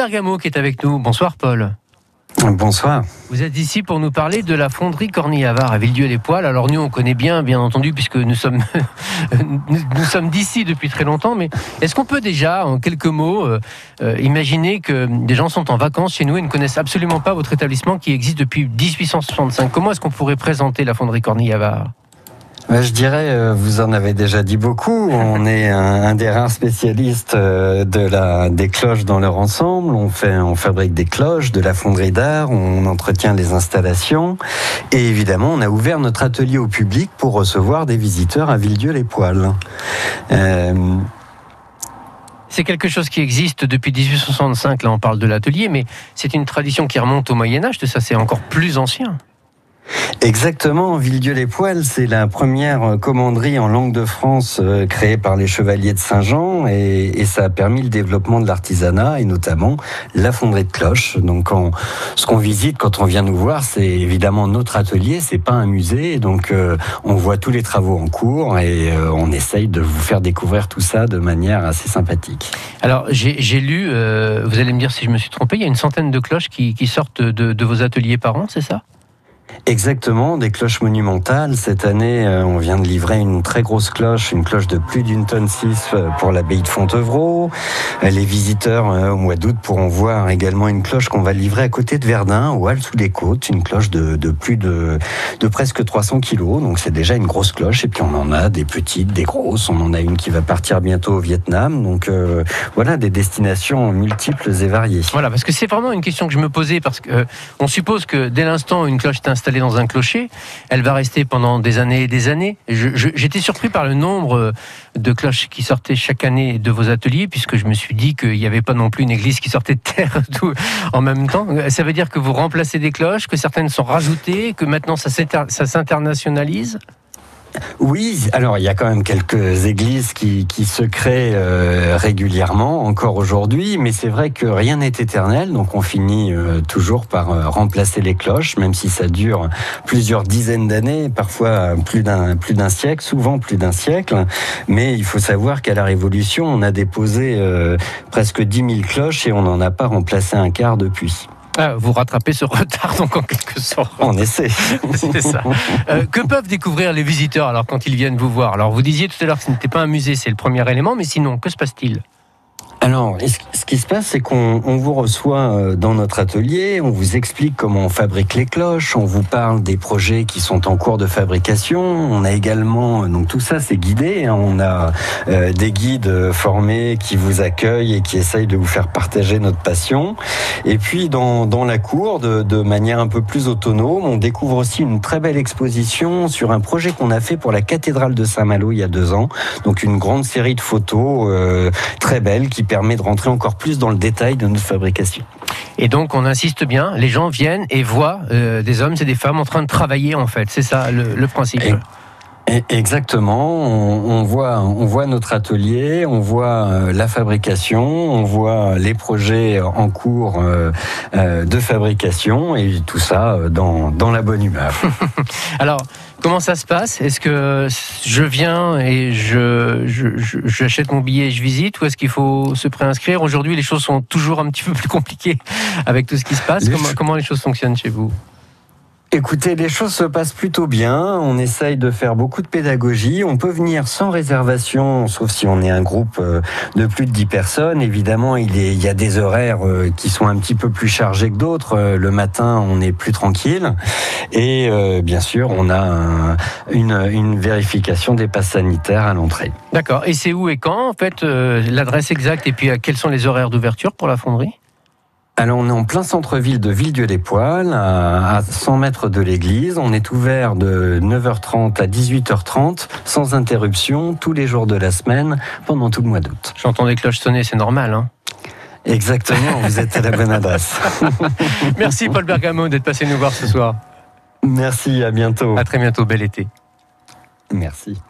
Bergamo qui est avec nous. Bonsoir Paul. Bonsoir. Vous êtes ici pour nous parler de la fonderie Cornille-Avare à Villedieu-les-Poils. Alors nous, on connaît bien, bien entendu, puisque nous sommes, nous sommes d'ici depuis très longtemps. Mais est-ce qu'on peut déjà, en quelques mots, euh, euh, imaginer que des gens sont en vacances chez nous et ne connaissent absolument pas votre établissement qui existe depuis 1865 Comment est-ce qu'on pourrait présenter la fonderie Cornille-Avare je dirais, euh, vous en avez déjà dit beaucoup. On est un, des rares spécialistes euh, de la, des cloches dans leur ensemble. On fait, on fabrique des cloches, de la fonderie d'art, on entretient les installations. Et évidemment, on a ouvert notre atelier au public pour recevoir des visiteurs à Villedieu-les-Poils. Euh, c'est quelque chose qui existe depuis 1865, là on parle de l'atelier, mais c'est une tradition qui remonte au Moyen Âge, ça c'est encore plus ancien. Exactement, Villedieu-les-Poils, c'est la première commanderie en langue de France euh, créée par les chevaliers de Saint-Jean et, ça a permis le développement de l'artisanat et notamment la fonderie de cloches. Donc ce qu'on visite quand on vient nous voir, c'est évidemment notre atelier, c'est pas un musée, donc euh, on voit tous les travaux en cours et euh, on essaye de vous faire découvrir tout ça de manière assez sympathique. Alors j'ai lu, vous allez me dire si je me suis trompé, il y a une centaine de cloches qui, sortent de vos ateliers par an, c'est ça? Exactement, des cloches monumentales. Cette année, euh, on vient de livrer une très grosse cloche, une cloche de plus d'une tonne 6 euh, pour l'abbaye de Fontevraud. Euh, les visiteurs au mois d'août pourront voir également une cloche qu'on va livrer à côté de Verdun, au Hall sous les côtes, une cloche de, plus de, de presque 300 kilos. Donc c'est déjà une grosse cloche. Et puis on en a des petites, des grosses. On en a une qui va partir bientôt au Vietnam. Donc voilà, des destinations multiples et variées. Voilà, parce que c'est vraiment une question que je me posais parce que on suppose que dès l'instant une cloche est installée dans un clocher, elle va rester pendant des années et des années. J'étais surpris par le nombre de cloches qui sortaient chaque année de vos ateliers, puisque je me suis dit qu'il n'y avait pas non plus une église qui sortait de terre en même temps. Ça veut dire que vous remplacez des cloches, que certaines sont rajoutées, que maintenant ça s'internationalise? Oui, alors il y a quand même quelques églises qui, se créent euh, régulièrement, encore aujourd'hui, mais c'est vrai que rien n'est éternel, donc on finit euh, toujours par euh, remplacer les cloches, même si ça dure plusieurs dizaines d'années, parfois plus d'un plus d'un siècle, souvent plus d'un siècle. Mais il faut savoir qu'à la Révolution, on a déposé presque 10 000 cloches et on n'en a pas remplacé un quart depuis. Vous rattrapez ce retard donc en quelque sorte. On essaie. C'est ça. Euh, que peuvent découvrir les visiteurs alors quand ils viennent vous voir? Alors vous disiez tout à l'heure que ce n'était pas un musée, c'est le premier élément, mais sinon, que se passe-t-il? Ce qui se passe, c'est qu'on vous reçoit euh, dans notre atelier, on vous explique comment on fabrique les cloches, on vous parle des projets qui sont en cours de fabrication. On a également, donc tout ça, c'est guidé. Hein. on a euh, des guides formés qui vous accueillent et qui essayent de vous faire partager notre passion. Et puis, dans, la cour, de, manière un peu plus autonome, on découvre aussi une très belle exposition sur un projet qu'on a fait pour la cathédrale de Saint-Malo il y a deux ans. Donc, une grande série de photos euh, très belles qui permet de rentrer encore plus dans le détail de notre fabrication. Et donc, on insiste bien, les gens viennent et voient euh, des hommes et des femmes en train de travailler, en fait. C'est ça le, principe. exactement. On, voit, on voit notre atelier, on voit euh, la fabrication, on voit les projets en cours euh, de fabrication et tout ça dans, dans la bonne humeur. Alors, Comment ça se passe? Est-ce que je viens et je, j'achète mon billet et je visite ou est-ce qu'il faut se préinscrire? Aujourd'hui, les choses sont toujours un petit peu plus compliquées avec tout ce qui se passe. comment les choses fonctionnent chez vous? Écoutez, les choses se passent plutôt bien. On essaye de faire beaucoup de pédagogie. On peut venir sans réservation, sauf si on est un groupe euh, de plus de 10 personnes. Évidemment, il, y a des horaires euh, qui sont un petit peu plus chargés que d'autres. Euh, le matin, on est plus tranquille. Et bien sûr, on a une, une, vérification des passes sanitaires à l'entrée. D'accord. Et c'est où et quand, en fait, l'adresse exacte et puis quels sont les horaires d'ouverture pour la fonderie? Alors on est en plein centre-ville de Villedieu-les-Poils, à 100 mètres de l'église. On est ouvert de 9h30 à 18h30, sans interruption, tous les jours de la semaine, pendant tout le mois d'août. J'entends des cloches sonner, c'est normal. Hein Exactement, vous êtes à la bonne adresse. Merci Paul Bergamo d'être passé nous voir ce soir. Merci, à bientôt. À très bientôt, bel été. Merci.